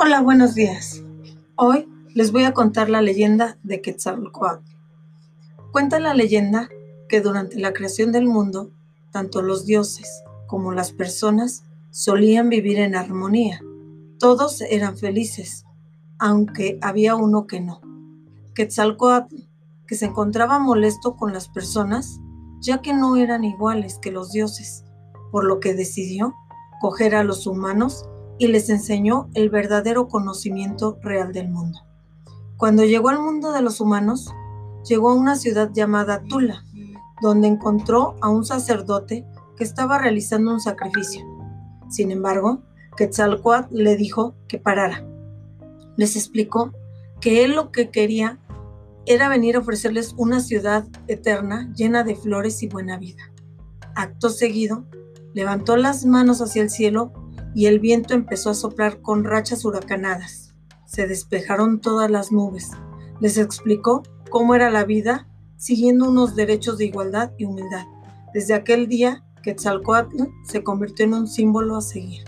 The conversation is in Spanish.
Hola, buenos días. Hoy les voy a contar la leyenda de Quetzalcoatl. Cuenta la leyenda que durante la creación del mundo, tanto los dioses como las personas solían vivir en armonía. Todos eran felices, aunque había uno que no. Quetzalcoatl, que se encontraba molesto con las personas, ya que no eran iguales que los dioses, por lo que decidió coger a los humanos y les enseñó el verdadero conocimiento real del mundo. Cuando llegó al mundo de los humanos, llegó a una ciudad llamada Tula, donde encontró a un sacerdote que estaba realizando un sacrificio. Sin embargo, Quetzalcoatl le dijo que parara. Les explicó que él lo que quería era venir a ofrecerles una ciudad eterna llena de flores y buena vida. Acto seguido, levantó las manos hacia el cielo y el viento empezó a soplar con rachas huracanadas. Se despejaron todas las nubes. Les explicó cómo era la vida siguiendo unos derechos de igualdad y humildad. Desde aquel día, Quetzalcoatl se convirtió en un símbolo a seguir.